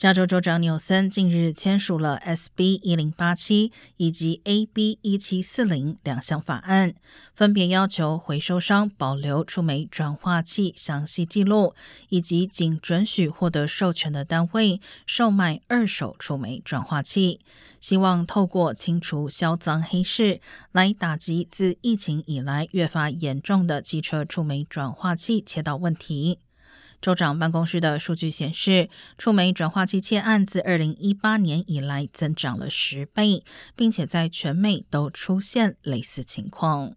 加州州长纽森近日签署了 SB 一零八七以及 AB 一七四零两项法案，分别要求回收商保留触媒转化器详细记录，以及仅准许获得授权的单位售卖二手触媒转化器，希望透过清除销赃黑市，来打击自疫情以来越发严重的汽车触媒转化器窃盗问题。州长办公室的数据显示，触媒转化器窃案自二零一八年以来增长了十倍，并且在全美都出现类似情况。